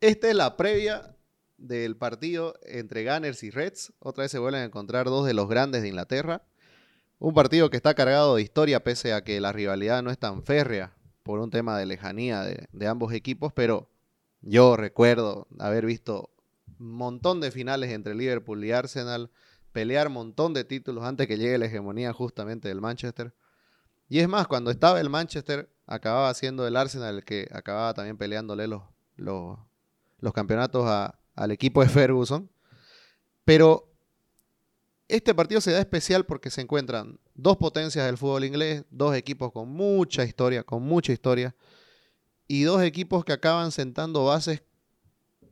Esta es la previa del partido entre Gunners y Reds. Otra vez se vuelven a encontrar dos de los grandes de Inglaterra. Un partido que está cargado de historia, pese a que la rivalidad no es tan férrea por un tema de lejanía de, ambos equipos, pero yo recuerdo haber visto un montón de finales entre Liverpool y Arsenal, pelear un montón de títulos antes que llegue la hegemonía justamente del Manchester. Y es más, cuando estaba el Manchester, acababa siendo el Arsenal el que acababa también peleándole los, los campeonatos a, al equipo de Ferguson. Pero este partido se da especial porque se encuentran dos potencias del fútbol inglés, dos equipos con mucha historia, con mucha historia, y dos equipos que acaban sentando bases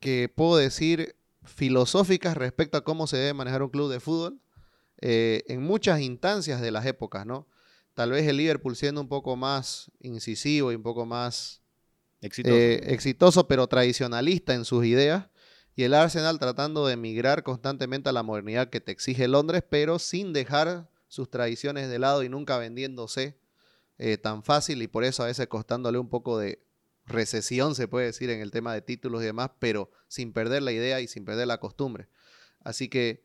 que puedo decir filosóficas respecto a cómo se debe manejar un club de fútbol eh, en muchas instancias de las épocas, ¿no? Tal vez el Liverpool siendo un poco más incisivo y un poco más Exitoso. eh, exitoso, pero tradicionalista en sus ideas. Y el Arsenal tratando de migrar constantemente a la modernidad que te exige Londres, pero sin dejar sus tradiciones de lado y nunca vendiéndose eh, tan fácil y por eso a veces costándole un poco de recesión, se puede decir, en el tema de títulos y demás, pero sin perder la idea y sin perder la costumbre. Así que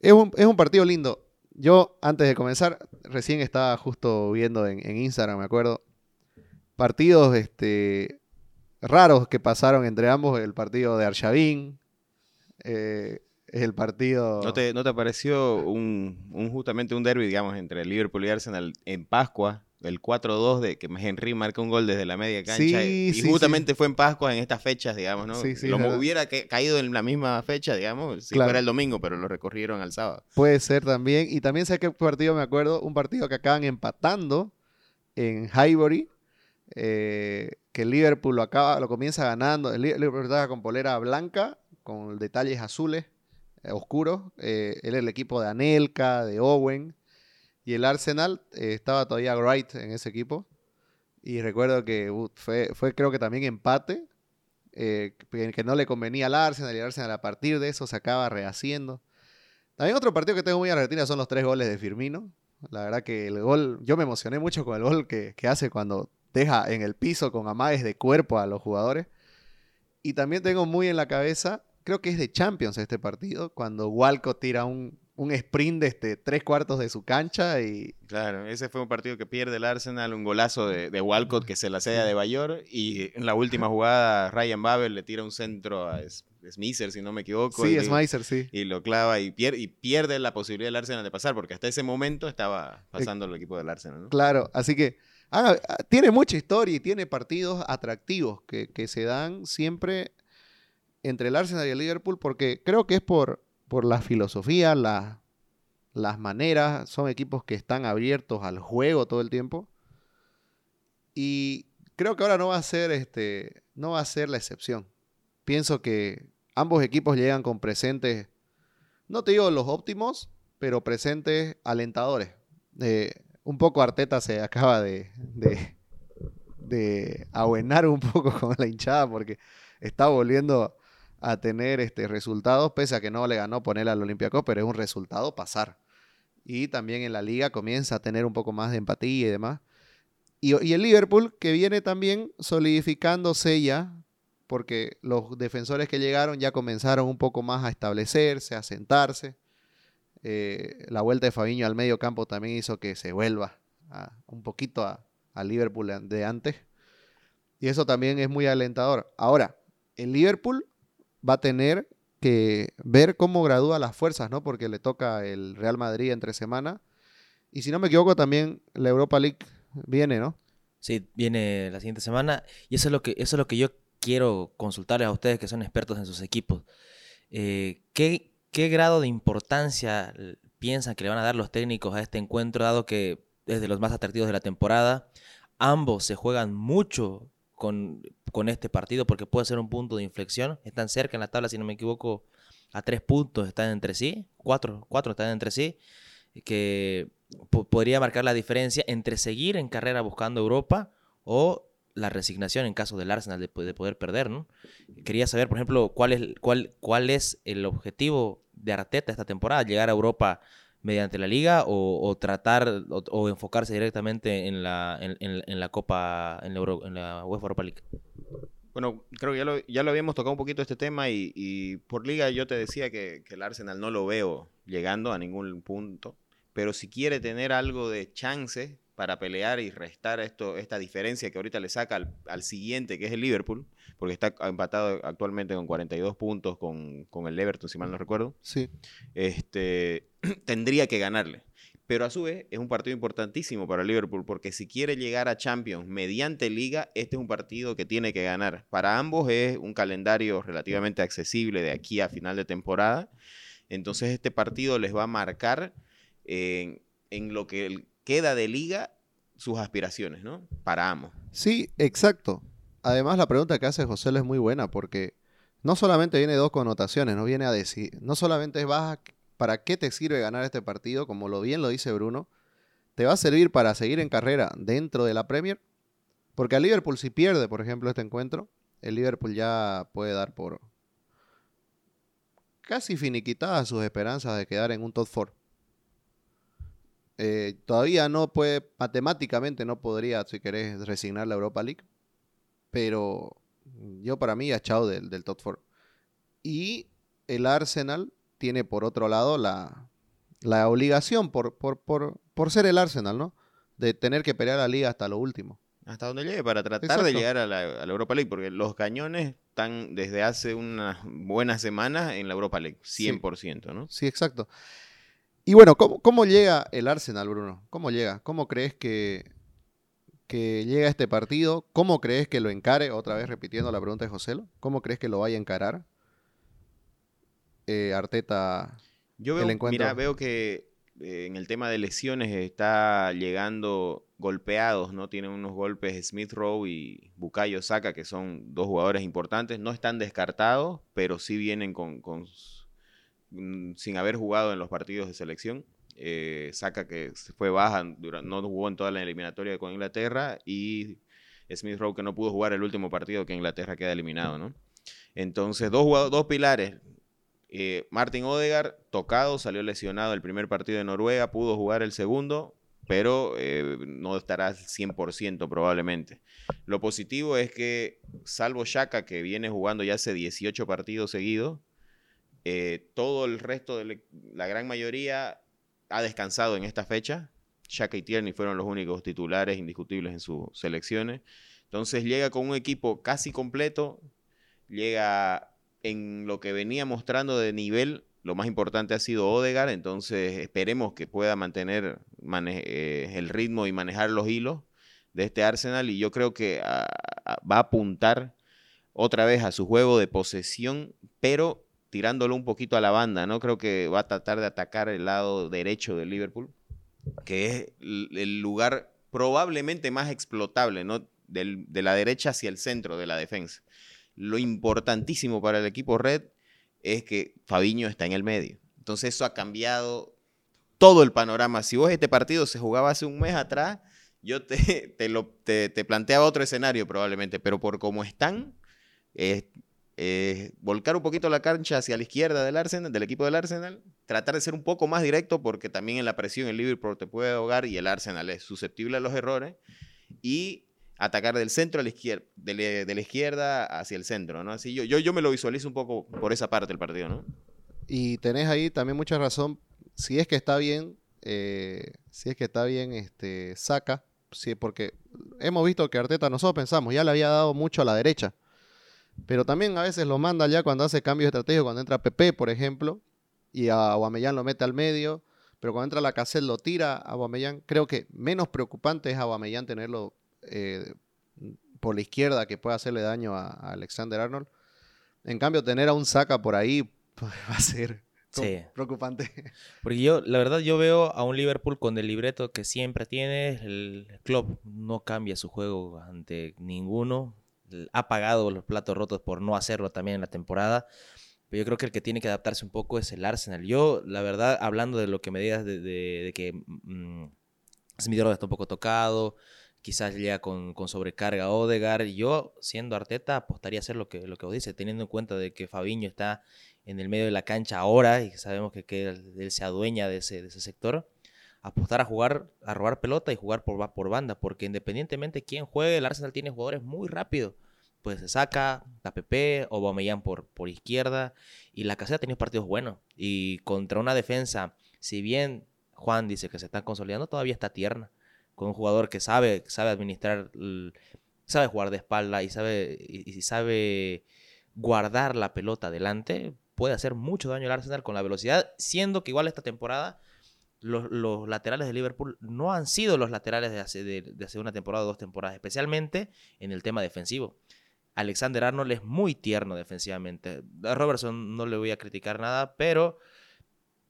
es un, es un partido lindo. Yo, antes de comenzar, recién estaba justo viendo en, en Instagram, me acuerdo, partidos este, raros que pasaron entre ambos, el partido de Arshavin, eh, el partido... ¿No te, ¿No te pareció un, un- justamente un derby, digamos, entre Liverpool y Arsenal en Pascua? El 4-2 de que Henry marca un gol desde la media cancha. Sí, y sí, justamente fue en Pascua en estas fechas, digamos, ¿no? Sí, sí, Lo hubiera ca- caído en la misma fecha, digamos, si Claro. fuera el domingo, pero lo recorrieron al sábado. Puede ser también. Y también sé qué partido me acuerdo, un partido que acaban empatando en Highbury, eh, que Liverpool lo acaba, lo comienza ganando. El Li- Liverpool estaba con polera blanca, con detalles azules, eh, oscuros. Eh, era el equipo de Anelka, de Owen. Y el Arsenal eh, estaba todavía Wright en ese equipo. Y recuerdo que uh, fue, fue creo que también empate. que, que no le convenía al Arsenal y el Arsenal a partir de eso se acaba rehaciendo. También otro partido que tengo muy a la retina son los tres goles de Firmino. La verdad que el gol, yo me emocioné mucho con el gol que, que hace cuando deja en el piso con amagues de cuerpo a los jugadores. Y también tengo muy en la cabeza, creo que es de Champions este partido, cuando Walcott tira un, un sprint de este, tres cuartos de su cancha y Claro, ese fue un partido que pierde el Arsenal, un golazo de, de Walcott que se la cede de Bayor y en la última jugada Ryan Babel le tira un centro a S- Smisser, si no me equivoco. sí, Meiser, sí. y lo clava y pierde, y pierde la posibilidad del Arsenal de pasar, porque hasta ese momento estaba pasando el equipo del Arsenal. ¿no? Claro, así que ah, ah, tiene mucha historia y tiene partidos atractivos que, se dan siempre entre el Arsenal y el Liverpool porque creo que es por, por la filosofía, la- las maneras, son equipos que están abiertos al juego todo el tiempo y creo que ahora no va a ser este, no va a ser la excepción. Pienso que ambos equipos llegan con presentes, no te digo los óptimos, pero presentes alentadores. Eh, un poco Arteta se acaba de, de, un poco con la hinchada porque está volviendo a tener este, resultados, pese a que no le ganó poner al Olympiacos, pero es un resultado pasar. Y también en la liga comienza a tener un poco más de empatía y demás. Y el Liverpool, que viene también solidificándose ya, porque los defensores que llegaron ya comenzaron un poco más a establecerse, a sentarse. Eh, la vuelta de Fabiño al medio campo también hizo que se vuelva un poquito a, Liverpool de antes. Y eso también es muy alentador. Ahora, el Liverpool va a tener que ver cómo gradúa las fuerzas, ¿no? Porque le toca el Real Madrid entre semana. Y si no me equivoco, también la Europa League viene, ¿no? Sí, viene la siguiente semana. Y eso es lo que, eso es lo que yo quiero consultarles a ustedes que son expertos en sus equipos. Eh, ¿qué, ¿Qué grado de importancia piensan que le van a dar los técnicos a este encuentro, dado que es de los más atractivos de la temporada? Ambos se juegan mucho con, con este partido porque puede ser un punto de inflexión. Están cerca en la tabla, si no me equivoco, a tres puntos están entre sí. Cuatro, cuatro están entre sí. Que po- podría marcar la diferencia entre seguir en carrera buscando Europa o la resignación en caso del Arsenal de poder perder, ¿no? Quería saber, por ejemplo, cuál es, cuál, cuál es el objetivo de Arteta esta temporada, llegar a Europa mediante la liga o, tratar o, enfocarse directamente en la, en, en- la Copa, en la, en la UEFA Europa League. Bueno, creo que ya lo, ya lo habíamos tocado un poquito este tema y, y por liga yo te decía que, que el Arsenal no lo veo llegando a ningún punto, pero si quiere tener algo de chance para pelear y restar esto, esta diferencia que ahorita le saca al, al siguiente, que es el Liverpool, porque está empatado actualmente con 42 puntos con, con el Everton, si mal no recuerdo, Sí. este, tendría que ganarle. Pero a su vez es un partido importantísimo para Liverpool porque si quiere llegar a Champions mediante liga, este es un partido que tiene que ganar. Para ambos es un calendario relativamente accesible de aquí a final de temporada. Entonces este partido les va a marcar en, en lo que queda de liga sus aspiraciones, ¿no? Para ambos. Sí, exacto. Además, la pregunta que hace José es muy buena porque no solamente viene dos connotaciones, no viene a decir, no solamente es baja, ¿para qué te sirve ganar este partido? Como lo bien lo dice Bruno, te va a servir para seguir en carrera dentro de la Premier, porque a Liverpool si pierde, por ejemplo, este encuentro, el Liverpool ya puede dar por casi finiquitadas sus esperanzas de quedar en un top 4. Eh, todavía no puede, matemáticamente no podría, si querés, resignar la Europa League. Pero yo para mí ya chao del, del top 4. Y el Arsenal tiene por otro lado la, la obligación, por, por, por, por ser el Arsenal, ¿no? De tener que pelear la liga hasta lo último. Hasta donde llegue, para tratar Exacto. de llegar a la, a la Europa League, porque los cañones están desde hace unas buenas semanas en la Europa League, 100%, ¿no? Sí, exacto. Y bueno, ¿cómo, cómo llega el Arsenal, Bruno? ¿Cómo llega? ¿Cómo crees que, que llega este partido? ¿Cómo crees que lo encare? Otra vez repitiendo la pregunta de Joselo. ¿Cómo crees que lo vaya a encarar? Eh, Arteta. Yo el veo, encuentro. mira, veo que eh, en el tema de lesiones está llegando golpeados, ¿no? Tienen unos golpes Smith Rowe y Bukayo Saka, que son dos jugadores importantes. No están descartados, pero sí vienen con, mm, sin haber jugado en los partidos de selección. Eh, Saka que fue baja, no jugó en toda la eliminatoria con Inglaterra y Smith Rowe que no pudo jugar el último partido que Inglaterra queda eliminado, ¿no? Entonces, dos, dos pilares. Eh, Martin Odegaard, tocado, salió lesionado el primer partido de Noruega, pudo jugar el segundo, pero eh, no estará al 100% probablemente. Lo positivo es que, salvo Shaka, que viene jugando ya hace 18 partidos seguidos, eh, todo el resto, de la gran mayoría, ha descansado en esta fecha. Shaka y Tierney fueron los únicos titulares indiscutibles en sus selecciones. Entonces llega con un equipo casi completo, llega en lo que venía mostrando de nivel, lo más importante ha sido Odegaard, entonces esperemos que pueda mantener eh, el ritmo y manejar los hilos de este Arsenal y yo creo que ah, ah, va a apuntar otra vez a su juego de posesión, pero tirándolo un poquito a la banda, ¿no? Creo que va a tratar de atacar el lado derecho del Liverpool, que es el lugar probablemente más explotable, ¿no? Del- de la derecha hacia el centro de la defensa. Lo importantísimo para el equipo red es que Fabiño está en el medio. Entonces eso ha cambiado todo el panorama. Si vos este partido se jugaba hace un mes atrás, yo te, te, lo, te, te planteaba otro escenario probablemente, pero por cómo están, es eh, volcar un poquito la cancha hacia la izquierda del Arsenal, del equipo del Arsenal, tratar de ser un poco más directo porque también en la presión el Liverpool te puede ahogar y el Arsenal es susceptible a los errores y atacar del centro a la izquierda, de, la- izquierda hacia el centro, ¿no? Así yo, yo, yo me lo visualizo un poco por esa parte del partido, ¿no? Y tenés ahí también mucha razón. Si es que está bien, eh, si es que está bien, este, saca. Sí, porque hemos visto que Arteta, nosotros pensamos, ya le había dado mucho a la derecha. Pero también a veces lo manda ya cuando hace cambios estratégicos, cuando entra Pepe, por ejemplo, y a Aubameyang lo mete al medio, pero cuando entra la cassette lo tira a Aubameyang. Creo que menos preocupante es a Aubameyang tenerlo eh, por la izquierda que puede hacerle daño a, a Alexander Arnold. En cambio, tener a un Saka por ahí pues, va a ser Sí. preocupante. Porque yo, la verdad, yo veo a un Liverpool con el libreto que siempre tiene. El club no cambia su juego ante ninguno. Ha pagado los platos rotos por no hacerlo también en la temporada. Pero yo creo que el que tiene que adaptarse un poco es el Arsenal. Yo, la verdad, hablando de lo que me digas de, que mm, Smith Rowe está un poco tocado, quizás llega con, con sobrecarga Odegaard. Yo, siendo Arteta, apostaría a hacer lo que, lo que vos dices, teniendo en cuenta de que Fabiño está en el medio de la cancha ahora y sabemos que, que él, él se adueña de ese, de ese sector, apostar a jugar, a robar pelota y jugar por, por banda, porque independientemente de quién juegue, el Arsenal tiene jugadores muy rápidos. pues se saca, la PP, Aubameyang por, por izquierda, y la caseta ha tenido partidos buenos. Y contra una defensa, si bien Juan dice que se está consolidando, todavía está tierna. Con un jugador que sabe, sabe administrar, sabe jugar de espalda y sabe, y, sabe guardar la pelota adelante, puede hacer mucho daño al Arsenal con la velocidad, siendo que igual esta temporada los, laterales de Liverpool no han sido los laterales de hace, de hace una temporada o dos temporadas, especialmente en el tema defensivo. Alexander Arnold es muy tierno defensivamente. A Robertson no le voy a criticar nada, pero,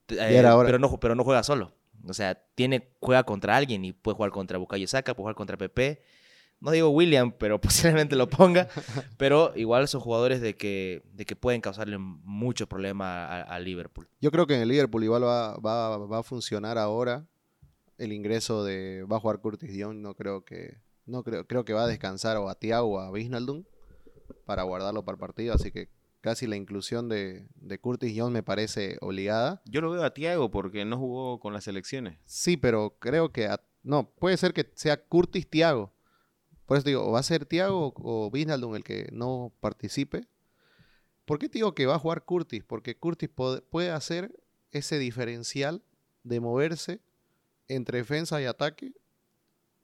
eh, pero, no, pero no juega solo. O sea, tiene, juega contra alguien y puede jugar contra Bukayo Saka, puede jugar contra Pepe. No digo William, pero posiblemente lo ponga. pero igual son jugadores de que, de que pueden causarle mucho problema a, Liverpool. Yo creo que en el Liverpool igual va, va, va, a funcionar ahora el ingreso de... Va a jugar Curtis Dion, no creo que... No creo, creo que va a descansar o a Thiago o a Wijnaldum para guardarlo para el partido, así que casi la inclusión de, Curtis Jones me parece obligada. Yo lo veo a Tiago porque no jugó con las selecciones. Sí, pero creo que... no, puede ser que sea Curtis Tiago. Por eso digo, va a ser Tiago o Wijnaldum el que no participe. ¿Por qué digo que va a jugar Curtis? Porque Curtis puede hacer ese diferencial de moverse entre defensa y ataque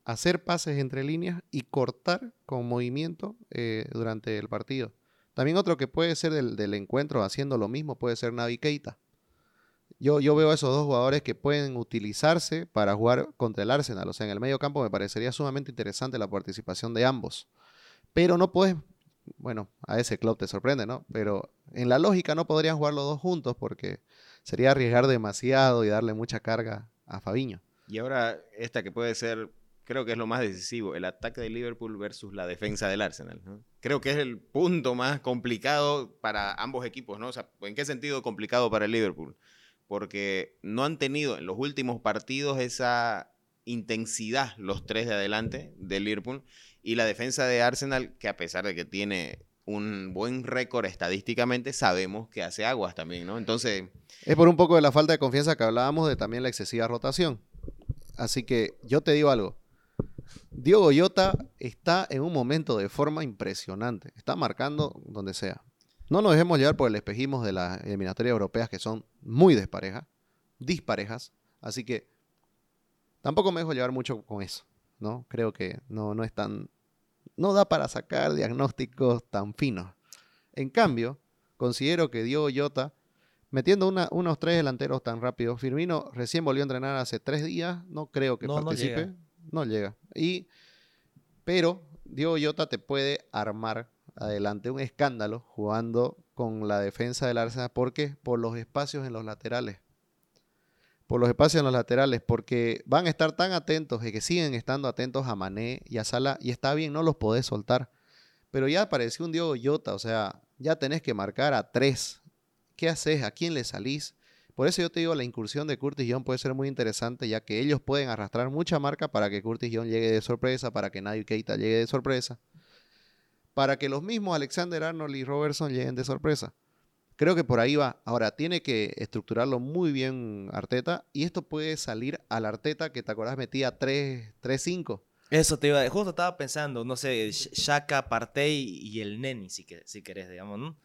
hacer pases entre líneas y cortar con movimiento eh, durante el partido. También otro que puede ser del, encuentro haciendo lo mismo puede ser Navi Keita. Yo, yo veo esos dos jugadores que pueden utilizarse para jugar contra el Arsenal. O sea, en el medio campo me parecería sumamente interesante la participación de ambos. Pero no puedes, bueno, a ese club te sorprende, ¿no? Pero en la lógica no podrían jugar los dos juntos porque sería arriesgar demasiado y darle mucha carga a Fabiño. Y ahora esta que puede ser creo que es lo más decisivo, el ataque de Liverpool versus la defensa del Arsenal. Creo que es el punto más complicado para ambos equipos, ¿no? O sea, ¿en qué sentido complicado para el Liverpool? Porque no han tenido en los últimos partidos esa intensidad los tres de adelante del Liverpool y la defensa de Arsenal, que a pesar de que tiene un buen récord estadísticamente, sabemos que hace aguas también, ¿no? Entonces... Es por un poco de la falta de confianza que hablábamos de también la excesiva rotación. Así que yo te digo algo, Diogo Jota está en un momento de forma impresionante. Está marcando donde sea. No nos dejemos llevar por el espejismo de las eliminatorias europeas que son muy desparejas, disparejas. Así que tampoco me dejo llevar mucho con eso. ¿no? Creo que no, no es tan. No da para sacar diagnósticos tan finos. En cambio, considero que Diogo Jota, metiendo unos tres delanteros tan rápidos, Firmino recién volvió a entrenar hace tres días, no creo que participe no llega. Y, pero Diego Yota te puede armar adelante un escándalo jugando con la defensa del Arsenal. ¿Por qué? Por los espacios en los laterales. Por los espacios en los laterales, porque van a estar tan atentos y que siguen estando atentos a Mané y a Sala, y está bien, no los podés soltar. Pero ya apareció un Diego Yota, o sea, ya tenés que marcar a tres. ¿Qué haces? ¿A quién le salís? Por eso yo te digo, la incursión de Curtis Young puede ser muy interesante, ya que ellos pueden arrastrar mucha marca para que Curtis Young llegue de sorpresa, para que Nadio Keita llegue de sorpresa, para que los mismos Alexander Arnold y Robertson lleguen de sorpresa. Creo que por ahí va. Ahora, tiene que estructurarlo muy bien Arteta, y esto puede salir al Arteta que te acordás metía 3-5. Eso te iba, justo estaba pensando, no sé, Shaka, Partey y el Neni, si, si querés, digamos, ¿no?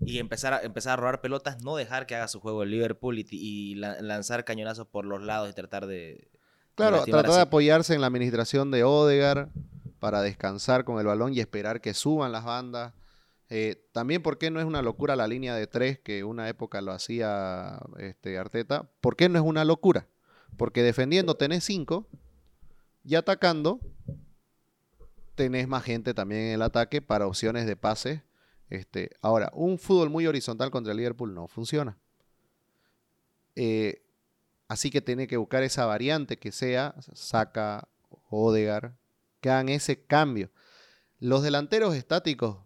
y empezar a, empezar a robar pelotas, no dejar que haga su juego el Liverpool y, lanzar cañonazos por los lados y tratar de... Claro, tratar de apoyarse en la administración de Odegar para descansar con el balón y esperar que suban las bandas. Eh, también, ¿por qué no es una locura la línea de tres que una época lo hacía este, Arteta? ¿Por qué no es una locura? Porque defendiendo tenés cinco y atacando tenés más gente también en el ataque para opciones de pase este, ahora, un fútbol muy horizontal contra el Liverpool no funciona. Eh, así que tiene que buscar esa variante que sea Saca, Odegar, que hagan ese cambio. Los delanteros estáticos,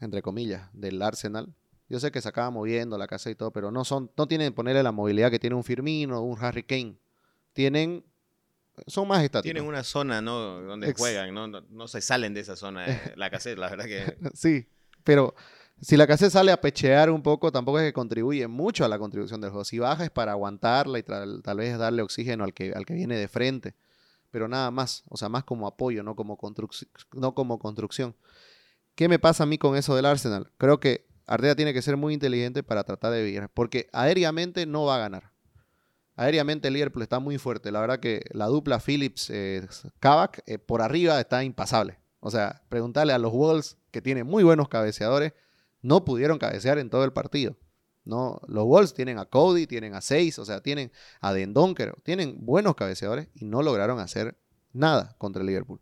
entre comillas, del Arsenal, yo sé que se acaba moviendo la casa y todo, pero no son, no tienen ponerle la movilidad que tiene un Firmino o un Harry Kane. Tienen son más estáticos. Tienen una zona, ¿no? Donde juegan, ¿no? ¿no? se salen de esa zona, eh, la cassette, la verdad que... sí, pero si la cassette sale a pechear un poco, tampoco es que contribuye mucho a la contribución del juego. Si baja es para aguantarla y tal, vez darle oxígeno al que, al que viene de frente. Pero nada más, o sea, más como apoyo, no como, no como construcción. ¿Qué me pasa a mí con eso del Arsenal? Creo que Arteta tiene que ser muy inteligente para tratar de vivir, porque aéreamente no va a ganar. Aéreamente el Liverpool está muy fuerte. La verdad que la dupla Phillips-Kavak eh, por arriba está impasable. O sea, preguntarle a los Wolves, que tienen muy buenos cabeceadores, no pudieron cabecear en todo el partido. No, los Wolves tienen a Cody, tienen a Seis, o sea, tienen a Dendonker, tienen buenos cabeceadores y no lograron hacer nada contra el Liverpool.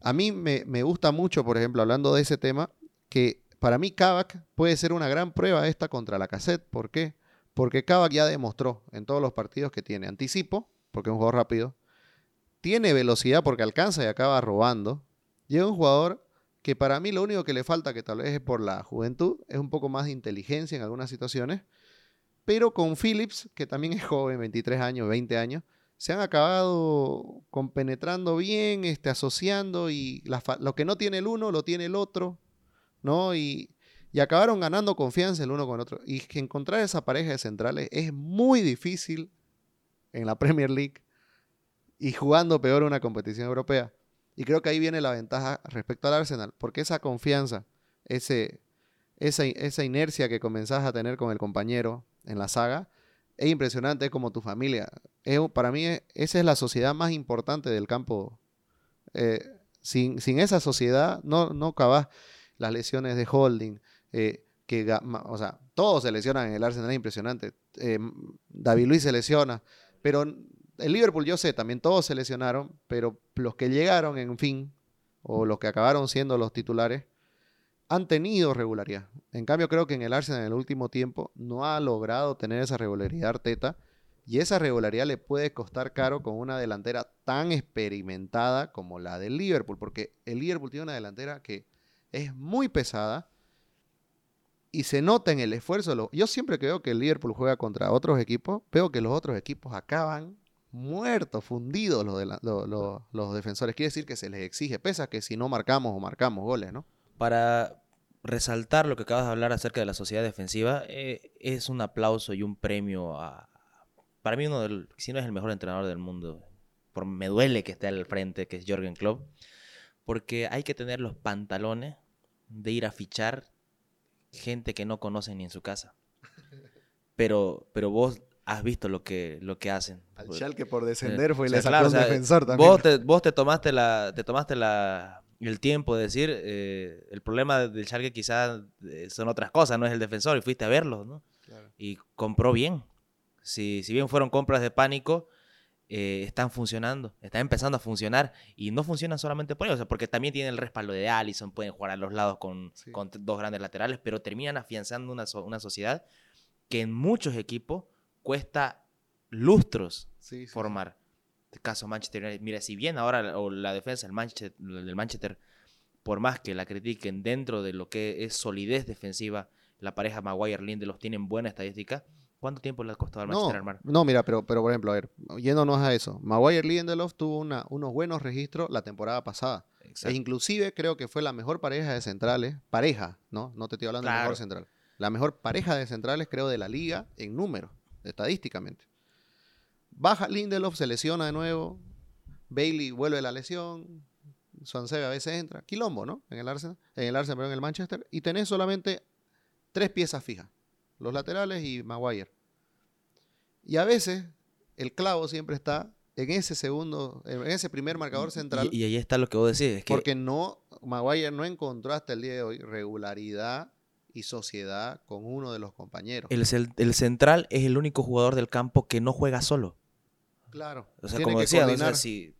A mí me, me gusta mucho, por ejemplo, hablando de ese tema, que para mí Kavak puede ser una gran prueba esta contra la cassette. ¿Por qué? Porque Kavak ya demostró en todos los partidos que tiene anticipo, porque es un jugador rápido, tiene velocidad porque alcanza y acaba robando, es un jugador que para mí lo único que le falta, que tal vez es por la juventud, es un poco más de inteligencia en algunas situaciones, pero con Phillips, que también es joven, 23 años, 20 años, se han acabado compenetrando bien, este, asociando y lo que no tiene el uno lo tiene el otro, ¿no? Y, y acabaron ganando confianza el uno con el otro. Y que encontrar esa pareja de centrales es muy difícil en la Premier League y jugando peor una competición europea. Y creo que ahí viene la ventaja respecto al Arsenal, porque esa confianza, ese, esa, esa inercia que comenzás a tener con el compañero en la saga, es impresionante, es como tu familia. para mí, esa es la sociedad más importante del campo. Eh, sin, esa sociedad, no, no acabas las lesiones de holding. Eh, que, o sea, todos se lesionan en el Arsenal, es impresionante. Eh, David Luis se lesiona, pero el Liverpool, yo sé, también todos se lesionaron, pero los que llegaron, en fin, o los que acabaron siendo los titulares, han tenido regularidad. En cambio, creo que en el Arsenal en el último tiempo no ha logrado tener esa regularidad Arteta. Y esa regularidad le puede costar caro con una delantera tan experimentada como la del Liverpool. Porque el Liverpool tiene una delantera que es muy pesada y se nota en el esfuerzo. Yo siempre veo que el Liverpool juega contra otros equipos, veo que los otros equipos acaban muertos, fundidos los, los, defensores. Quiere decir que se les exige, pesa que si no marcamos o marcamos goles, ¿no? Para resaltar lo que acabas de hablar acerca de la sociedad defensiva, eh, es un aplauso y un premio a, para mí uno del, si no es el mejor entrenador del mundo, por, me duele que esté al frente, que es Jorgen Klopp, porque hay que tener los pantalones de ir a fichar gente que no conocen ni en su casa. Pero, pero vos has visto lo que, lo que hacen. Al Schalke por descender fue y le sacó un defensor también. Vos te, vos te tomaste la, te tomaste la, el tiempo de decir, eh, el problema del Schalke quizás eh, son otras cosas, no es el defensor, y fuiste a verlo, ¿no? Y compró bien. Si, si bien fueron compras de pánico, eh, están funcionando, están empezando a funcionar y no funcionan solamente por ellos, porque también tienen el respaldo de Allison, pueden jugar a los lados con, con dos grandes laterales, pero terminan afianzando una, una sociedad que en muchos equipos cuesta lustros formar. El caso Manchester United. Mira, si bien ahora la, defensa del Manchester, del Manchester, por más que la critiquen dentro de lo que es solidez defensiva, la pareja Maguire-Lindelof tienen buena estadística. ¿Cuánto tiempo le ha costado al Manchester no, armar? No, mira, pero, pero por ejemplo, a ver, yéndonos a eso. Maguire-Lindelof tuvo una, unos buenos registros la temporada pasada. E inclusive creo que fue la mejor pareja de centrales, pareja, ¿no? No te estoy hablando de mejor central. La mejor pareja de centrales, creo, de la liga en números estadísticamente. Baja Lindelof, se lesiona de nuevo. Bailey vuelve la lesión. Swansea a veces entra. Quilombo, ¿no? En el Arsenal, en el Arsenal, pero en el Manchester. Y tenés solamente tres piezas fijas. Los laterales y Maguire. Y a veces el clavo siempre está en ese segundo, en ese primer marcador central. Y, ahí está lo que vos decís. porque no, Maguire no encontró hasta el día de hoy regularidad y sociedad con uno de los compañeros. El, el, central es el único jugador del campo que no juega solo. Claro. O sea, como decía, si,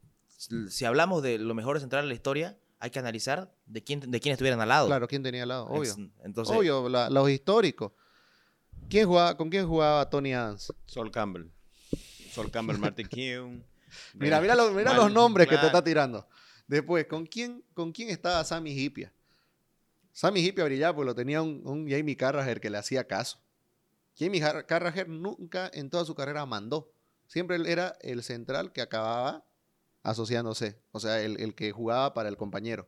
si, hablamos de lo mejor central de la historia, hay que analizar de quién, de quién estuvieran al lado. Claro, quién tenía al lado, obvio. Entonces, obvio, los históricos. ¿Quién jugaba, ¿Con quién jugaba Tony Adams? Sol Campbell. Sol Campbell, Martin King. mira, mira, mira los nombres que te está tirando. Después, ¿con quién, ¿con quién estaba Sammy Hipia? Sammy Hippie brillaba porque lo tenía un, Jamie Carragher que le hacía caso. Jamie Carragher nunca en toda su carrera mandó. Siempre él era el central que acababa asociándose. O sea, el, que jugaba para el compañero.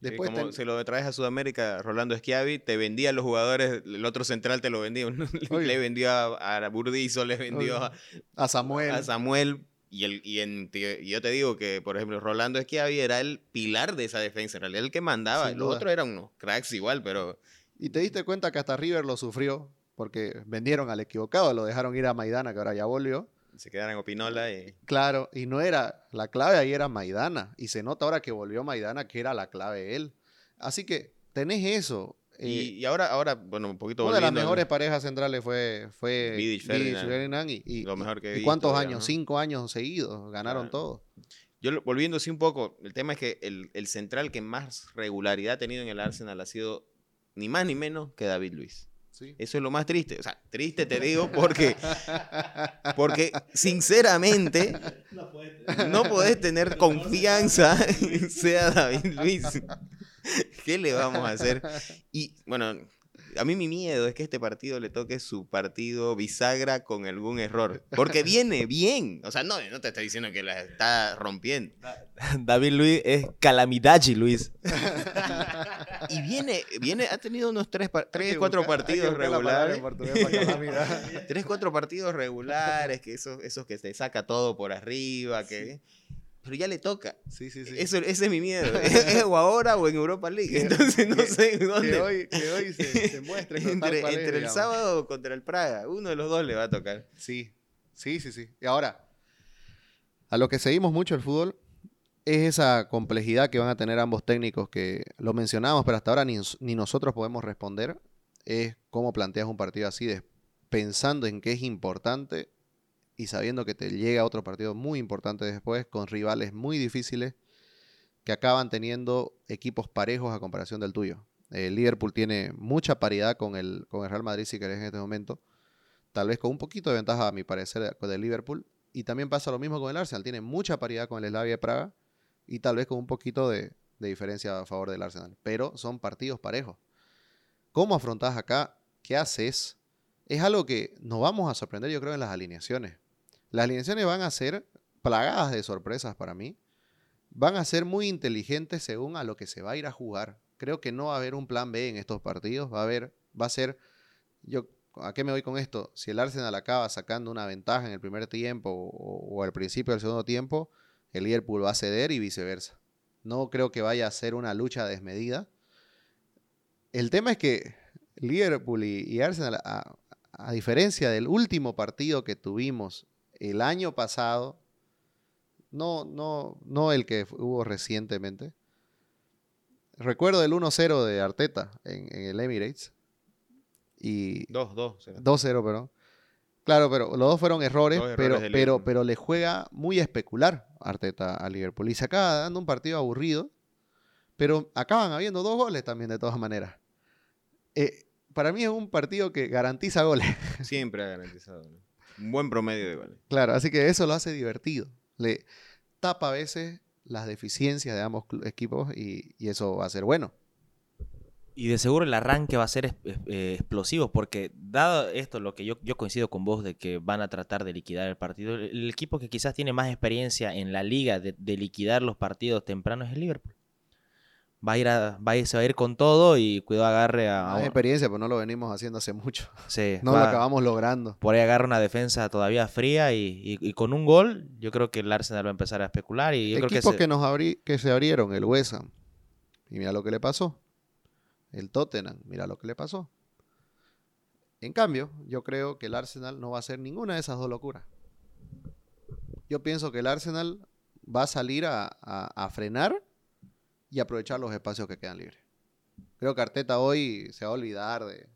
Después como se lo traes a Sudamérica, Rolando Schiavi, te vendía a los jugadores, el otro central te lo vendía. le vendió a, Burdizo, le vendió a, Samuel. A Samuel Y, el, y, en, yo te digo que, por ejemplo, Rolando Esquiavi era el pilar de esa defensa, en realidad el que mandaba. Los otros eran unos cracks igual, pero Y te diste cuenta que hasta River lo sufrió porque vendieron al equivocado, lo dejaron ir a Maidana, que ahora ya volvió. se quedaron en Opinola y... Claro, y no era, la clave ahí era Maidana. Y se nota ahora que volvió Maidana que era la clave él. Así que tenés eso. Y, Eh, y ahora, ahora, bueno, un poquito una de las mejores parejas centrales fue, fue Vidic, Ferdinand. y, y- Lo mejor que he ¿y cuántos años? ¿no? Cinco años seguidos, ganaron Claro. todo. Yo volviendo así un poco, el tema es que el, el central que más regularidad ha tenido en el Arsenal ha sido ni más ni menos que David Luis. Sí. Eso es lo más triste. O sea, triste te digo porque, porque sinceramente no podés tener confianza en sea David Luis. ¿Qué le vamos a hacer? Y bueno, a mí mi miedo es que este partido le toque su partido bisagra con algún error. Porque viene bien. O sea, no, no te estoy diciendo que la está rompiendo. David Luis es Calamidachi Luis. Y viene, viene, ha tenido unos tres, tres que cuatro buscar- partidos regulares. Tres, cuatro partidos regulares, que esos, esos que te saca todo por arriba, que... Pero ya le toca. Sí, sí, sí. Eso, ese es mi miedo. Es, o ahora o en Europa League. Entonces no que- sé que dónde. hoy, que hoy se, se muestre entre es, el digamos. sábado contra el Praga. Uno de los dos le va a tocar. Sí, sí, sí, sí. Y ahora, a lo que seguimos mucho el fútbol es esa complejidad que van a tener ambos técnicos que lo mencionamos, pero hasta ahora ni, ni nosotros podemos responder. Es cómo planteas un partido así, de- pensando en que es importante y sabiendo que te llega otro partido muy importante después, con rivales muy difíciles que acaban teniendo equipos parejos a comparación del tuyo. El Liverpool tiene mucha paridad con el, con el Real Madrid, si querés, en este momento tal vez con un poquito de ventaja, a mi parecer, con el Liverpool. Y también pasa lo mismo con el Arsenal. Tiene mucha paridad con el Slavia de Praga y tal vez con un poquito de, de diferencia a favor del Arsenal. Pero son partidos parejos. ¿Cómo afrontás acá? ¿Qué haces? Es algo que nos vamos a sorprender, yo creo, en las alineaciones. Las alineaciones van a ser plagadas de sorpresas para mí. Van a ser muy inteligentes según a lo que se va a ir a jugar. Creo que no va a haber un plan B en estos partidos. Va a haber, va a ser, yo ¿A qué me voy con esto? Si el Arsenal acaba sacando una ventaja en el primer tiempo o, al principio del segundo tiempo, el Liverpool va a ceder y viceversa. No creo que vaya a ser una lucha desmedida. El tema es que Liverpool y, Arsenal, a diferencia del último partido que tuvimos el año pasado, no, no, no el que hubo recientemente, recuerdo el 1-0 de Arteta en, en el Emirates. Y Dos, dos. será. 2-0, perdón. Claro, pero los dos fueron errores, Dos errores pero, pero, pero le juega muy especular Arteta a Liverpool. Y se acaba dando un partido aburrido, pero acaban habiendo dos goles también de todas maneras. Eh, para mí es un partido que garantiza goles. Siempre ha garantizado. ¿no? Un buen promedio de goles. claro, así que eso lo hace divertido. Le tapa a veces las deficiencias de ambos equipos y, y eso va a ser bueno. Y de seguro el arranque va a ser eh, explosivo, porque dado esto, lo que yo, yo coincido con vos de que van a tratar de liquidar el partido, el, el equipo que quizás tiene más experiencia en la liga de, de liquidar los partidos tempranos es el Liverpool. Va a ir a, va a ir, se va a ir con todo y cuidado agarre a, Más experiencia, pero no lo venimos haciendo hace mucho. sí, No va- lo acabamos logrando. Por ahí agarra una defensa todavía fría y, y- y con un gol, yo creo que el Arsenal va a empezar a especular y yo creo que, Equipos se- que, nos abrí, que se abrieron, el West Ham. Y mira lo que le pasó. El Tottenham, mira lo que le pasó. En cambio, yo creo que el Arsenal no va a hacer ninguna de esas dos locuras. Yo pienso que el Arsenal va a salir a, a- a frenar y aprovechar los espacios que quedan libres. Creo que Arteta hoy se va a olvidar de,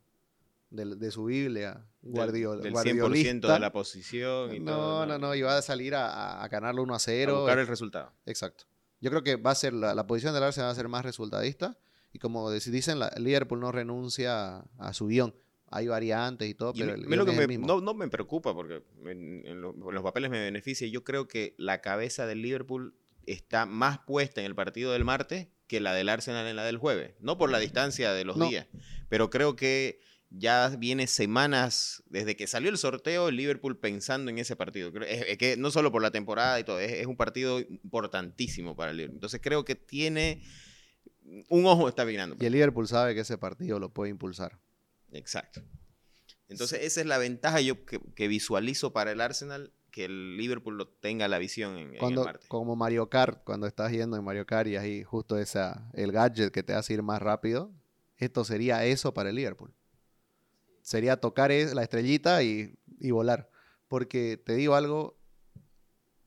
de- de su Biblia guardiol, del, del 100% guardiolista. de la posición y no, todo. no, no, y va a salir a, a- a ganarlo 1 a A 0. buscar el resultado. Exacto. Yo creo que va a ser la, la posición del Arsenal va a ser más resultadista y como dicen, la, Liverpool no renuncia a, a su guion. Hay variantes y todo, pero a el a lo que me- mismo. no, no me preocupa porque en, en lo- en los papeles me beneficia. Yo creo que la cabeza del Liverpool está más puesta en el partido del martes que la del Arsenal en la del jueves. No por la distancia de los No. días, pero creo que ya viene semanas desde que salió el sorteo el Liverpool pensando en ese partido. Es, es que no solo por la temporada y todo, es, es un partido importantísimo para el Liverpool. Entonces creo que tiene un ojo está mirando. Y el Liverpool sabe que ese partido lo puede impulsar. Exacto. Entonces, esa es la ventaja yo que, que visualizo para el Arsenal, que el Liverpool lo tenga la visión en, en el martes. como Mario Kart, cuando estás yendo en Mario Kart y ahí justo esa, el gadget que te hace ir más rápido, esto sería eso para el Liverpool. Sería tocar es- la estrellita y, y volar. Porque te digo algo,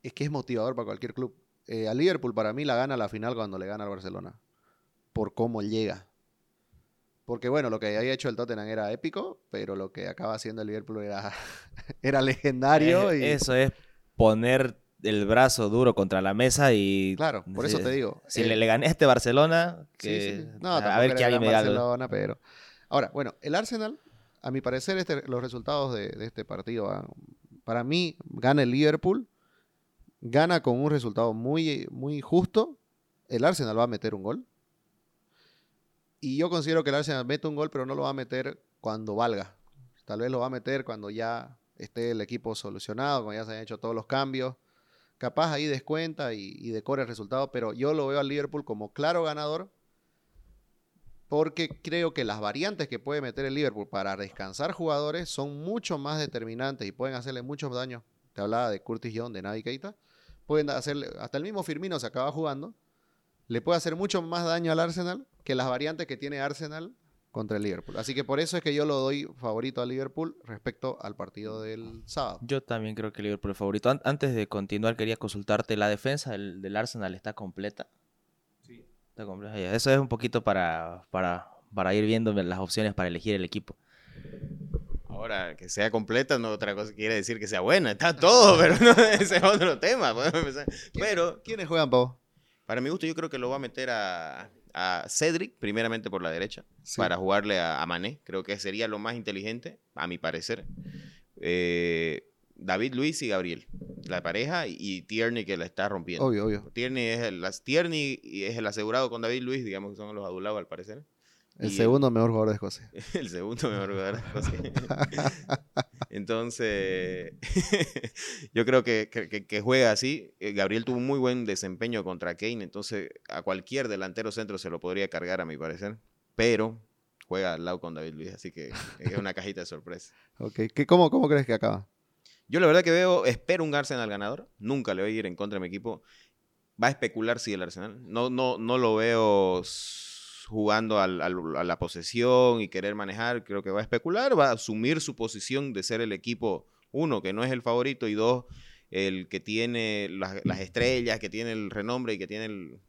es que es motivador para cualquier club. Eh, al Liverpool para mí la gana la final cuando le gana al Barcelona. Por cómo llega. Porque bueno, lo que había hecho el Tottenham era épico, pero lo que acaba haciendo el Liverpool era, era legendario. Y, Eso es poner el brazo duro contra la mesa y... Claro, por eso si- te digo. Si eh, le, le gané a este Barcelona, que, sí, sí. No, a ver alguien gran me. Barcelona, pero... Ahora, bueno, el Arsenal, a mi parecer, este- los resultados de, de este partido, para mí, gana el Liverpool, gana con un resultado muy, muy justo, el Arsenal va a meter un gol. Y yo considero que el Arsenal mete un gol, pero no lo va a meter cuando valga. Tal vez lo va a meter cuando ya esté el equipo solucionado, cuando ya se hayan hecho todos los cambios. Capaz ahí descuenta y, y decora el resultado, pero yo lo veo al Liverpool como claro ganador porque creo que las variantes que puede meter el Liverpool para descansar jugadores son mucho más determinantes y pueden hacerle muchos daños. Te hablaba de Curtis Young, de Navi Keita. Pueden hacerle, hasta el mismo Firmino se acaba jugando. Le puede hacer mucho más daño al Arsenal que las variantes que tiene Arsenal contra el Liverpool. Así que por eso es que yo lo doy favorito al Liverpool respecto al partido del sábado. Yo también creo que el Liverpool es favorito. An- antes de continuar, quería consultarte. ¿La defensa del, del Arsenal está completa? Sí. Está completa. Eso es un poquito para, para, para ir viendo las opciones para elegir el equipo. Ahora, que sea completa, no otra cosa quiere decir que sea buena. Está todo, pero no, ese es otro tema. Pero, ¿Quiénes juegan, Pau? Para mi gusto, yo creo que lo va a meter a, a Cedric, primeramente por la derecha, Sí. para jugarle a, a Mané. Creo que sería lo más inteligente, a mi parecer. Eh, David Luis y Gabriel, la pareja, y, Tierney que la está rompiendo. Obvio, obvio. Tierney es, el, Tierney es el asegurado con David Luis, digamos que son los adulados al parecer. El Y segundo mejor jugador de Escocia. El segundo mejor jugador de Escocia. Entonces, yo creo que, que- juega así. Eh, Gabriel tuvo un muy buen desempeño contra Kane, entonces a cualquier delantero centro se lo podría cargar, a mi parecer. Pero juega al lado con David Luis, así que es una cajita de sorpresa. Ok. ¿Qué, cómo, ¿Cómo crees que acaba? Yo la verdad que veo, espero un Arsenal ganador. Nunca le voy a ir en contra de mi equipo. Va a especular sí el Arsenal. No, no, no lo veo jugando al- al- a la posesión y querer manejar. Creo que va a especular, va a asumir su posición de ser el equipo, uno, que no es el favorito, y dos, el que tiene las, las estrellas, que tiene el renombre y que tiene el-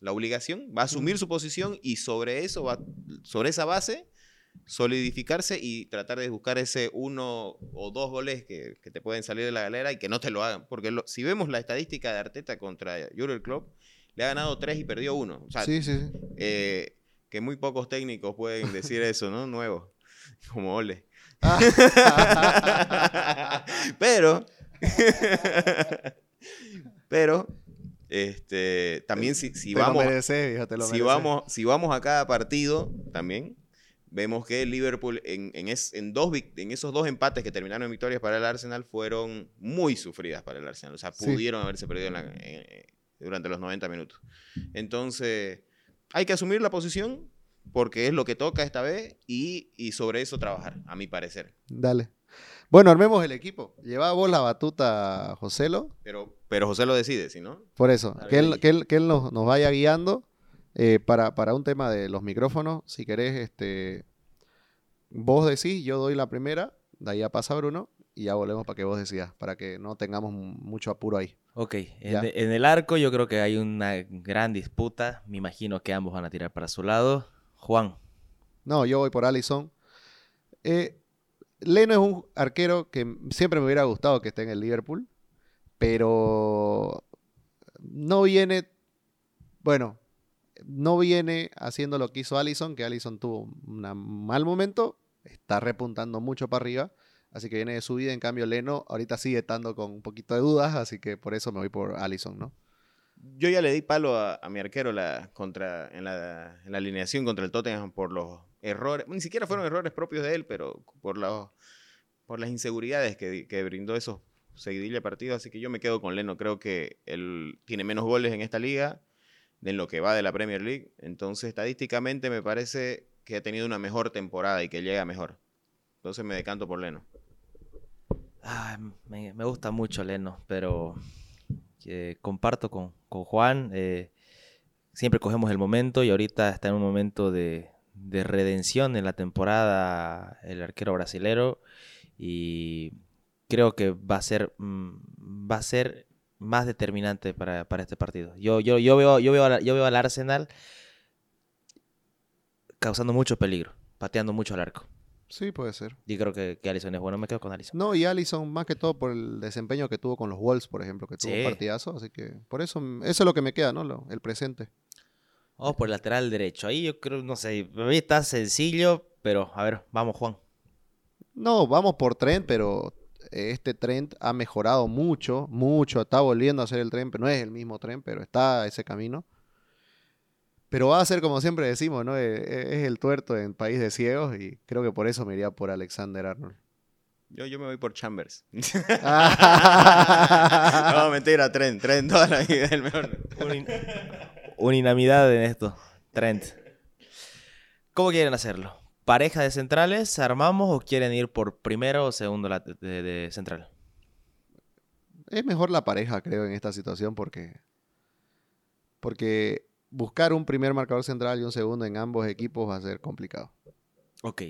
la obligación. Va a asumir su posición y sobre eso, va, sobre esa base, solidificarse y tratar de buscar ese uno o dos goles que, que te pueden salir de la galera y que no te lo hagan. Porque lo- si vemos la estadística de Arteta contra Jurgen Klopp, le ha ganado tres y perdió uno. O sea, sí, sí, sí. eh, que muy pocos técnicos pueden decir eso, ¿no? Nuevo. Como Ole. pero, pero, este, también si, si te vamos, lo mereces, viejo, te lo si mereces. vamos, si vamos a cada partido también, vemos que Liverpool en, en, es- en dos, en esos dos empates que terminaron en victorias para el Arsenal fueron muy sufridas para el Arsenal. O sea, Sí. pudieron haberse perdido en la- en- durante los 90 minutos. Entonces, hay que asumir la posición porque es lo que toca esta vez y, y sobre eso trabajar, a mi parecer. Dale. Bueno, armemos el equipo. Lleva vos la batuta, Joselo. Pero, pero José lo decide, ¿sí no? Por eso, Dale, que él, que él, que él nos, nos vaya guiando eh, para, para un tema de los micrófonos. Si querés, este, vos decís, yo doy la primera, de ahí ya pasa Bruno y ya volvemos para que vos decidas, para que no tengamos mucho apuro ahí. Ok, en el arco yo creo que hay una gran disputa. Me imagino que ambos van a tirar para su lado. Juan, No, yo voy por Allison. Eh, Leno es un arquero que siempre me hubiera gustado que esté en el Liverpool, pero no viene, bueno, no viene haciendo lo que hizo Allison, que Allison tuvo un mal momento, está repuntando mucho para arriba, así que viene de subida, en cambio Leno ahorita sigue estando con un poquito de dudas, así que por eso me voy por Allison, ¿no? Yo ya le di palo a, mi arquero la, contra, en, la, alineación contra el Tottenham por los errores, ni siquiera fueron errores propios de él, pero por, las inseguridades que, que brindó esos seguidilla partidos, así que yo me quedo con Leno, creo que él tiene menos goles en esta liga de lo que va de la Premier League, entonces estadísticamente me parece que ha tenido una mejor temporada y que llega mejor. Entonces me decanto por Leno. Ah, me, gusta mucho Leno, pero eh, comparto con, con Juan. eh, siempre cogemos el momento y ahorita está en un momento de, de redención en la temporada el arquero brasilero y creo que va a ser, mm, va a ser más determinante para, para este partido. Yo, yo, yo, veo, yo, veo yo veo al Arsenal causando mucho peligro, pateando mucho al arco. Sí, puede ser. Y creo que, que Alisson es bueno. Me quedo con Alisson. No, y Allison más que todo por el desempeño que tuvo con los Wolves, por ejemplo, que tuvo Sí. un partidazo, así que por eso, mm, eso es lo que me queda, ¿no? Lo- el presente. Vamos por el lateral derecho. Ahí yo creo, no sé, está sencillo, pero a ver, vamos Juan. No, vamos por Trent, pero este Trent ha mejorado mucho, mucho, está volviendo a ser el tren, pero no es el mismo tren, pero está ese camino. Pero va a ser como siempre decimos, ¿no? Eh, eh, Es el tuerto en País de Ciegos y creo que por eso me iría por Alexander Arnold. Yo, yo me voy por Chambers. Ah. no, mentira, Trent. Trent toda la vida el mejor. Unanimidad en esto. Trent. ¿Cómo quieren hacerlo? ¿Pareja de centrales armamos o quieren ir por primero o segundo de, de central? Es mejor la pareja, creo, en esta situación porque, porque buscar un primer marcador central y un segundo en ambos equipos va a ser complicado. Ok.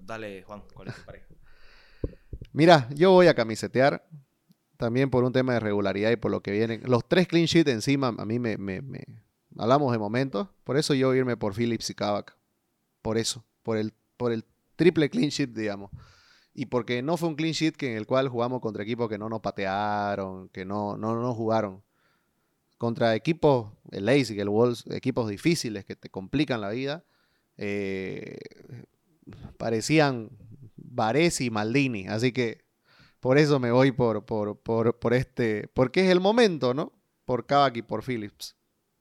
Dale, Juan, ¿cuál es tu pareja? Mira, yo voy a camisetear también por un tema de regularidad y por lo que vienen. Los tres clean sheets encima a mí me, me- me- hablamos de momentos. Por eso yo irme por Phillips y Kavak. Por eso, por el, por el triple clean sheet, digamos. Y porque no fue un clean sheet que en el cual jugamos contra equipos que no nos patearon, que no, no, no jugaron. Contra equipos, el Leipzig, el Wolves, equipos difíciles que te complican la vida. eh, parecían Varese y Maldini. Así que por eso me voy por, por, por, por este. Porque es el momento, ¿no? Por Kavak y por Phillips.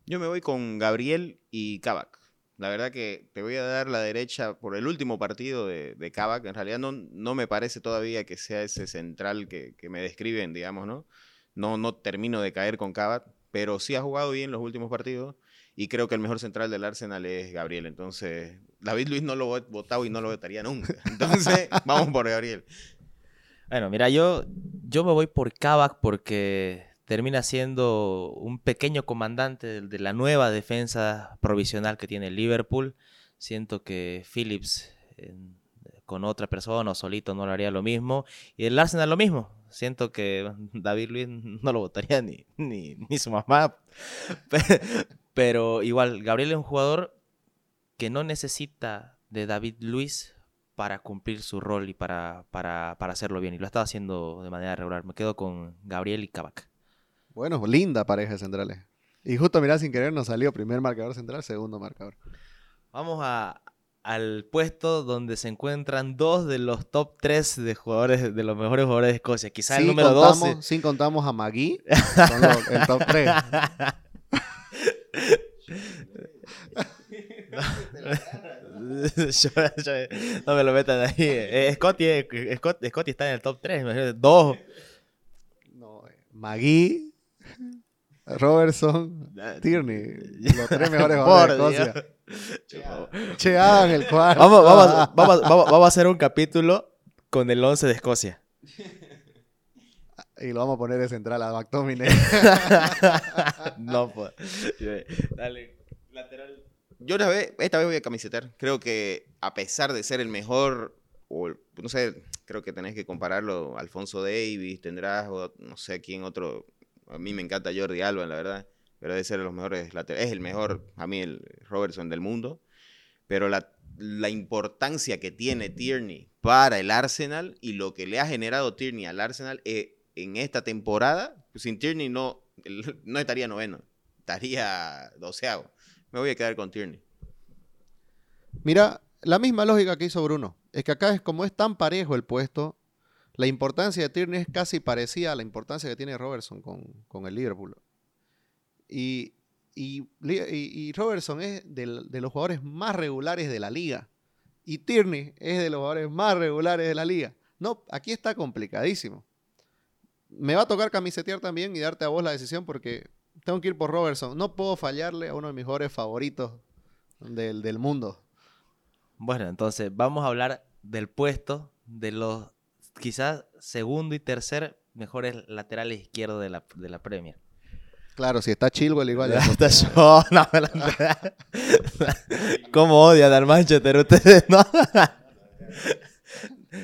Yo me voy con Gabriel y Kavak. La verdad que te voy a dar la derecha por el último partido de, de Kavak. En realidad no, no me parece todavía que sea ese central que, me describen, digamos, ¿no? ¿no? No termino de caer con Kavak, pero sí ha jugado bien los últimos partidos y creo que el mejor central del Arsenal es Gabriel. Entonces, David Luis no lo he votado y no lo votaría nunca. Entonces, vamos por Gabriel. Bueno, mira, yo, yo me voy por Kavak porque termina siendo un pequeño comandante de, de la nueva defensa provisional que tiene Liverpool. Siento que Phillips con otra persona o solito no lo haría lo mismo. Y el Arsenal lo mismo. Siento que David Luis no lo votaría ni, ni, ni su mamá. Pe- Pero igual, Gabriel es un jugador que no necesita de David Luis para cumplir su rol y para, para, para hacerlo bien. Y lo estaba haciendo de manera regular. Me quedo con Gabriel y Kavak. Bueno, linda pareja de centrales. Y justo, mirá, sin querer nos salió primer marcador central, segundo marcador. Vamos a, al puesto donde se encuentran dos de los top 3 de jugadores, de los mejores jugadores de Escocia. Quizá el número 12. sin contamos a Magui, son los- el top 3. Yo- yo- no me lo metan ahí. Eh, Scotty, eh, Scott- Scotty está en el top 3. Dos. No, eh, Magui, Robertson, Tierney. Los tres mejores jugadores de Escocia. Che, hagan el cuarto. Vamos, vamos, vamos, vamos, vamos a hacer un capítulo con el 11 de Escocia. Y lo vamos a poner de central a McTominay. no, pues. Dale, lateral. Yo esta vez, esta vez voy a camisetar. Creo que a pesar de ser el mejor, o el- no sé, creo que tenés que compararlo. Alfonso Davis, tendrás, o no sé quién otro. A mí me encanta Jordi Alba, la verdad. Pero debe ser de los mejores laterales. Es el mejor, a mí, el Robertson del mundo. Pero la, la importancia que tiene Tierney para el Arsenal y lo que le ha generado Tierney al Arsenal eh, en esta temporada, sin Tierney no, no estaría noveno, estaría doceavo. Me voy a quedar con Tierney. Mira, la misma lógica que hizo Bruno. Es que acá es como es tan parejo el puesto, la importancia de Tierney es casi parecida a la importancia que tiene Robertson con, con el Liverpool. Y, y, Robertson es de los jugadores más regulares de la liga. Y Tierney es de los jugadores más regulares de la liga. No, aquí está complicadísimo. Me va a tocar camisetear también y darte a vos la decisión porque tengo que ir por Robertson. No puedo fallarle a uno de mis jugadores favoritos del, del mundo. Bueno, entonces vamos a hablar del puesto de los quizás segundo y tercer mejores laterales izquierdos de la, de la Premier. Claro, si está Chilwell igual. ya Hasta yo, no, me la- ¿Cómo odian al Manchester ustedes, no?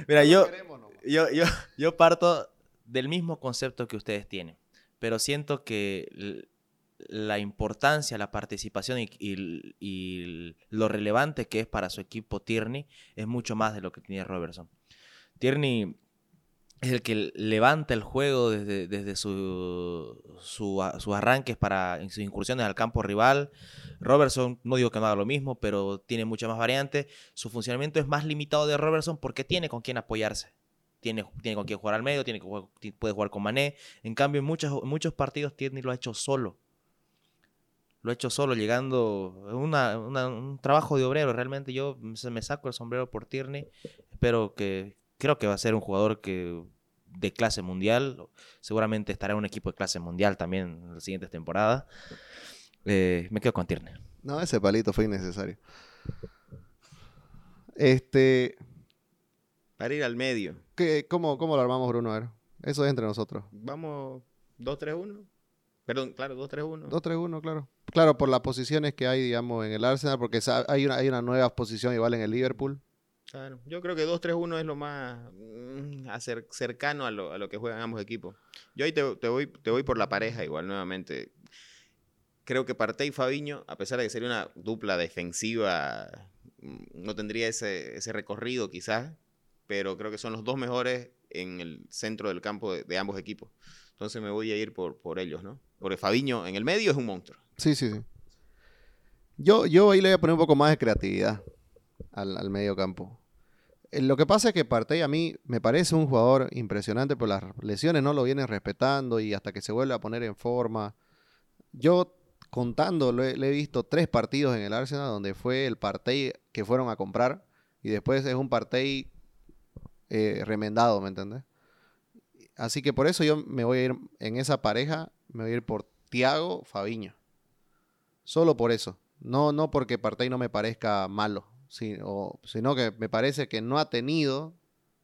Mira, yo, yo, yo, yo parto del mismo concepto que ustedes tienen, pero siento que la importancia, la participación y, y- y lo relevante que es para su equipo Tierney es mucho más de lo que tiene Robertson. Tierney es el que levanta el juego desde, desde sus arranques para sus incursiones al campo rival. Robertson, no digo que no haga lo mismo, pero tiene mucha más variante. Su funcionamiento es más limitado de Robertson porque tiene con quién apoyarse. Tiene, tiene con quién jugar al medio, tiene puede jugar con Mané. En cambio, en muchos, muchos partidos Tierney lo ha hecho solo. Lo ha hecho solo, llegando una- un trabajo de obrero. Realmente yo me saco el sombrero por Tierney. Espero que, creo que va a ser un jugador que de clase mundial. Seguramente estará en un equipo de clase mundial también en las siguientes temporadas. Eh, me quedo con Tierney. No, ese palito fue innecesario. Este, Para ir al medio. ¿qué, cómo, ¿Cómo lo armamos, Bruno? A ver, eso es entre nosotros. Vamos 2-3-1. Perdón, claro, 2-3-1. 2-3-1, claro. Claro, por las posiciones que hay, digamos, en el Arsenal, porque hay una, hay una nueva posición igual en el Liverpool. Claro, yo creo que 2-3-1 es lo más mm, cercano a lo, a lo que juegan ambos equipos. Yo ahí te, te voy, te voy por la pareja igual nuevamente. Creo que Partey y Fabiño, a pesar de que sería una dupla defensiva, mm, no tendría ese, ese recorrido quizás, pero creo que son los dos mejores en el centro del campo de, de ambos equipos. Entonces me voy a ir por, por ellos, ¿no? Porque Fabiño en el medio es un monstruo. Sí, sí, sí. Yo, yo ahí le voy a poner un poco más de creatividad al, al medio campo. Eh, Lo que pasa es que Partey a mí me parece un jugador impresionante, pero las lesiones no lo vienen respetando y hasta que se vuelve a poner en forma. Yo contando, le he visto tres partidos en el Arsenal donde fue el Partey que fueron a comprar y después es un Partey eh, remendado, ¿me entendés? Así que por eso yo me voy a ir en esa pareja, me voy a ir por Thiago Fabiño. Solo por eso. No, no porque Partey no me parezca malo, si- sino que me parece que no ha tenido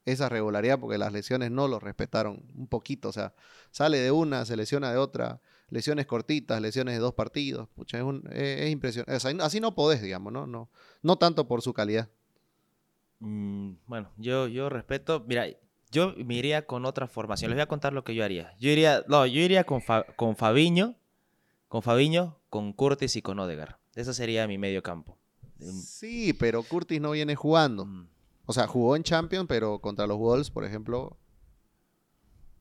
esa regularidad porque las lesiones no lo respetaron un poquito. O sea, sale de una, se lesiona de otra, lesiones cortitas, lesiones de dos partidos. Es, es impresionante. Así no podés, digamos, ¿no? No, no tanto por su calidad. Mm, bueno, yo, yo respeto. Mira, yo me iría con otra formación. Les voy a contar lo que yo haría. Yo iría, no, yo iría con, Fa- con Fabiño, con Fabiño, con Curtis y con Odegar. Ese sería mi medio campo. Sí, pero Curtis no viene jugando. mm. O sea, jugó en Champions, pero contra los Wolves, por ejemplo.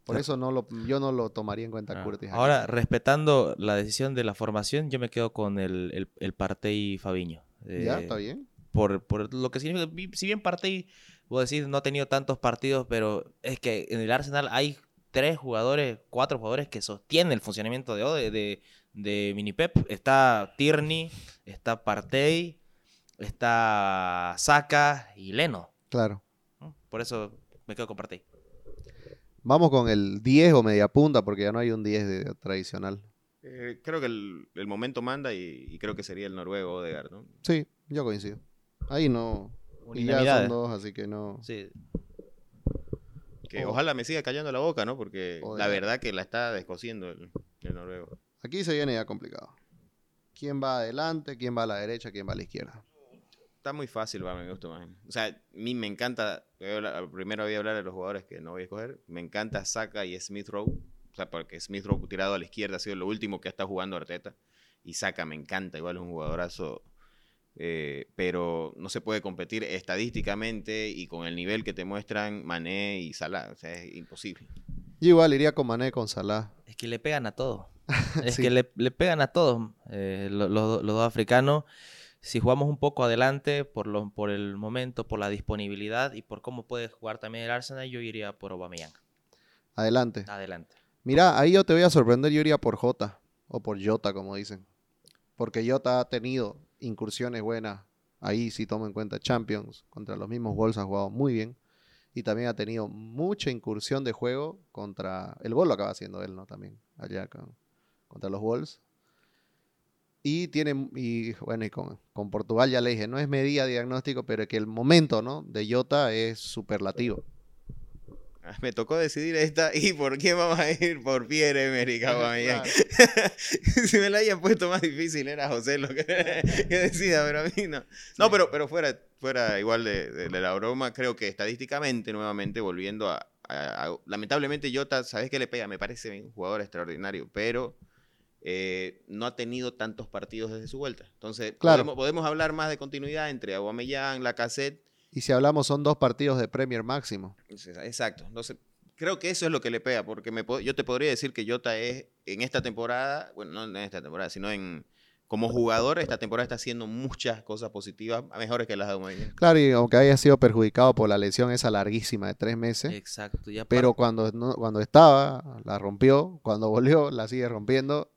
Por Claro. eso no lo, yo no lo tomaría en cuenta Ah, Curtis. aquí. Ahora, respetando la decisión de la formación, yo me quedo con el, el, el Partey Fabiño. ya, Eh, está bien. por, por lo que significa. Si bien Partey, puedo decir, no ha tenido tantos partidos, pero es que en el Arsenal hay tres jugadores, cuatro jugadores que sostienen el funcionamiento de, Ode- de, de Mini Pep. Está Tierney, está Partey, está Saka y Leno. Claro. Por eso me quedo con Partey. Vamos con el 10 o media punta, porque ya no hay un 10 de- tradicional. Eh, creo que el, el momento manda y, y creo que sería el noruego Odegaard, ¿no? Sí, yo coincido. Ahí no. Y ya son dos, así que no. Sí. Que Oh. ojalá me siga callando la boca, ¿no? Porque la verdad que la está descosiendo el, el noruego. Aquí se viene ya complicado. ¿Quién va adelante? ¿Quién va a la derecha? ¿Quién va a la izquierda? Está muy fácil para mi gusto, man. O sea, a mí me encanta. primero voy a hablar de los jugadores que no voy a escoger. Me encanta Saka y Smith Rowe. O sea, porque Smith Rowe tirado a la izquierda ha sido lo último que está jugando Arteta. Y Saka me encanta, igual es un jugadorazo. eh, pero no se puede competir estadísticamente y con el nivel que te muestran Mané y Salah. O sea, es imposible. Yo igual iría con Mané con Salah. Es que le pegan a todos. Es Sí. que le, le pegan a todos eh, lo- lo- los dos africanos. Si jugamos un poco adelante por, lo, por el momento, por la disponibilidad y por cómo puede jugar también el Arsenal, yo iría por Aubameyang. Adelante. Adelante. Mira, ahí yo te voy a sorprender. Yo iría por Jota. O por Jota, como dicen. Porque Jota ha tenido incursiones buenas. Ahí sí tomo en cuenta Champions. Contra los mismos Wolves ha jugado muy bien. Y también ha tenido mucha incursión de juego contra... El gol lo acaba haciendo él, ¿no? También. Allá con- contra los Wolves. Y tiene... Y bueno, y con, con Portugal ya le dije, no es medida diagnóstico, pero que el momento, ¿no? De Jota es superlativo. Me tocó decidir esta y por qué vamos a ir por Pierre Emerick si me la hayan puesto más difícil era José lo que, decida, pero a mí no. No, pero, pero fuera, fuera igual de, la broma, creo que estadísticamente, nuevamente, volviendo a, lamentablemente Jota, ¿sabes qué le pega? Me parece un jugador extraordinario, pero eh, no ha tenido tantos partidos desde su vuelta. Entonces, podemos, podemos, hablar más de continuidad entre Aubameyang, Lacazette y si hablamos, son dos partidos de Premier máximo. Exacto. Entonces, creo que eso es lo que le pega, porque me, yo te podría decir que Jota es en esta temporada, bueno, no en esta temporada, sino en como jugador, esta temporada está haciendo muchas cosas positivas, mejores que las de Aubameyang. Claro, y aunque haya sido perjudicado por la lesión esa larguísima de tres meses. Exacto. pero cuando, cuando estaba, la rompió. Cuando volvió, la sigue rompiendo.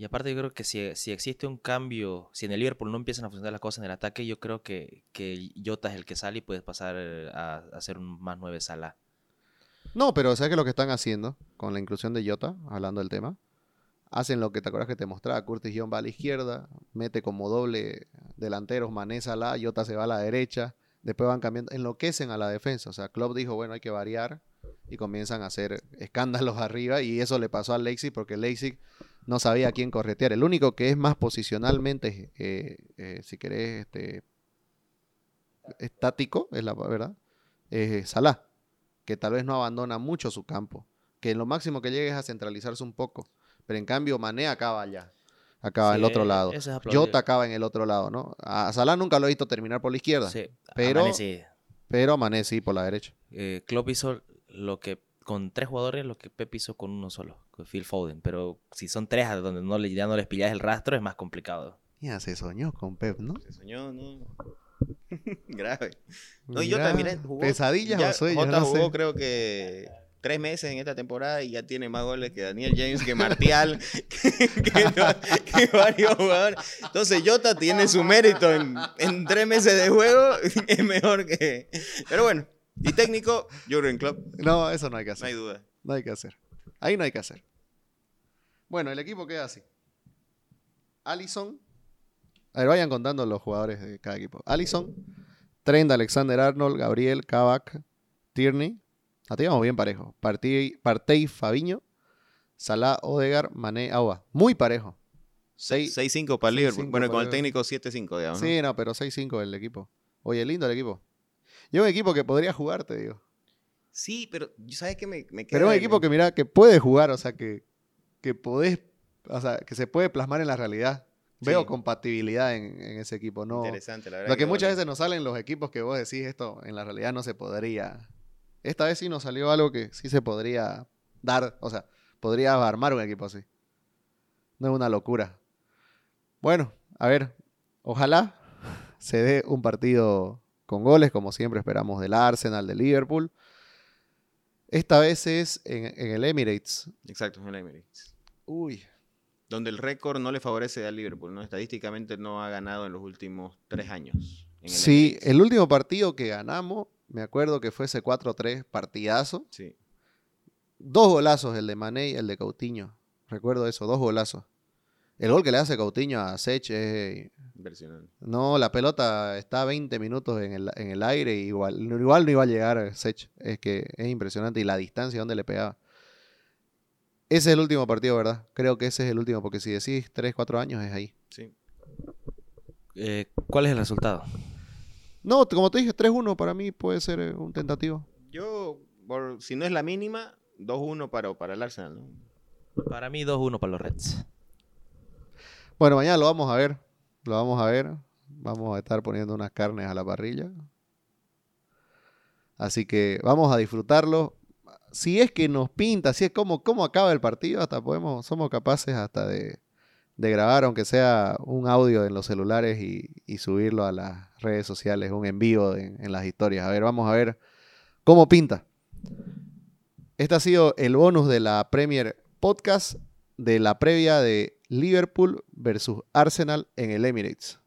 Y aparte yo creo que si, si, existe un cambio, si en el Liverpool no empiezan a funcionar las cosas en el ataque, yo creo que, que Jota es el que sale y puedes pasar a, a ser un más nueve sala. No, pero ¿sabes qué es lo que están haciendo con la inclusión de Jota, hablando del tema? Hacen lo que te acuerdas que te mostraba, Curtis John va a la izquierda, mete como doble delanteros, Mané Salah, Jota se va a la derecha, después van cambiando, enloquecen a la defensa. O sea, Klopp dijo, bueno, hay que variar y comienzan a hacer escándalos arriba y eso le pasó a Leipzig porque Leipzig no sabía a quién corretear. El único que es más posicionalmente, eh, eh, si querés, este, estático, es la verdad, es Salah, que tal vez no abandona mucho su campo, que lo máximo que llegue es a centralizarse un poco, pero en cambio Mané acaba allá. Acaba en el otro lado. Jota acaba en el otro lado, ¿no? A Salah nunca lo he visto terminar por la izquierda. Sí. Pero, Mané sí. Pero por la derecha. Eh, Klopp hizo lo que con tres jugadores lo que Pep hizo con uno solo, con Phil Foden. Pero si son tres a donde no le, ya no les pillas el rastro, es más complicado. Ya se soñó con Pep, ¿no? Se soñó, ¿no? Grave. No, y yo también jugó. Pesadillas o sueños. Jota jugó, creo que tres meses en esta temporada y ya tiene más goles que Daniel James, que Martial, que, varios jugadores. Entonces Jota tiene su mérito en, en tres meses de juego, es mejor que... Pero bueno, y técnico, Jurgen Klopp. No, eso no hay que hacer. No hay duda. No hay que hacer. Ahí no hay que hacer. Bueno, el equipo queda así. Allison. A ver, vayan contando los jugadores de cada equipo. Allison, Trent, Alexander Arnold, Gabriel, Kavak, Tierney. La teníamos bien parejo. Partey, Fabiño, Salah, Odegar, Mané, Agua. Muy parejo. 6-5 para el Liverpool. Bueno, con el técnico 7-5, digamos. Sí, no, pero 6-5 el equipo. Oye, lindo el equipo. Yo un equipo que podría jugar, te digo. Sí, pero ¿sabes qué me, me queda Pero un equipo que mira, que puede jugar, o sea, que, que podés, o sea, que se puede plasmar en la realidad. Veo compatibilidad en, ese equipo, ¿no? Interesante, la verdad. Lo que, muchas veces nos salen los equipos que vos decís esto, en la realidad no se podría. Esta vez sí nos salió algo que sí se podría dar, o sea, podría armar un equipo así. No es una locura. Bueno, a ver, ojalá se dé un partido con goles, como siempre esperamos del Arsenal, del Liverpool. Esta vez es en, el Emirates. Exacto, en el Emirates. Uy. Donde el récord no le favorece al Liverpool, ¿no? Estadísticamente no ha ganado en los últimos tres años. sí, el último partido que ganamos, me acuerdo que fue ese 4-3 partidazo. Sí. Dos golazos, el de Mané y el de Coutinho. Recuerdo eso, dos golazos. El gol que le hace Coutinho a Sech es... Impresionante. No, la pelota está 20 minutos en el, en el aire y igual, igual no iba a llegar Sech. Es que es impresionante y la distancia donde le pegaba. Ese es el último partido, ¿verdad? Creo que ese es el último, porque si decís 3, 4 años es ahí. Sí. Eh, ¿Cuál es el resultado? No, como te dije, 3-1 para mí puede ser eh, un tentativo. Yo, si no es la mínima, 2-1 para, para el Arsenal. ¿no? Para mí 2-1 para los Reds. Bueno, mañana lo vamos a ver. Lo vamos a ver. Vamos a estar poniendo unas carnes a la parrilla. Así que vamos a disfrutarlo. Si es que nos pinta, si es como, acaba el partido, hasta podemos, somos capaces hasta de, grabar, aunque sea un audio en los celulares y, subirlo a las redes sociales, un envío en, en las historias. A ver, vamos a ver cómo pinta. Este ha sido el bonus de la Premier Podcast de la previa de Liverpool versus Arsenal en el Emirates.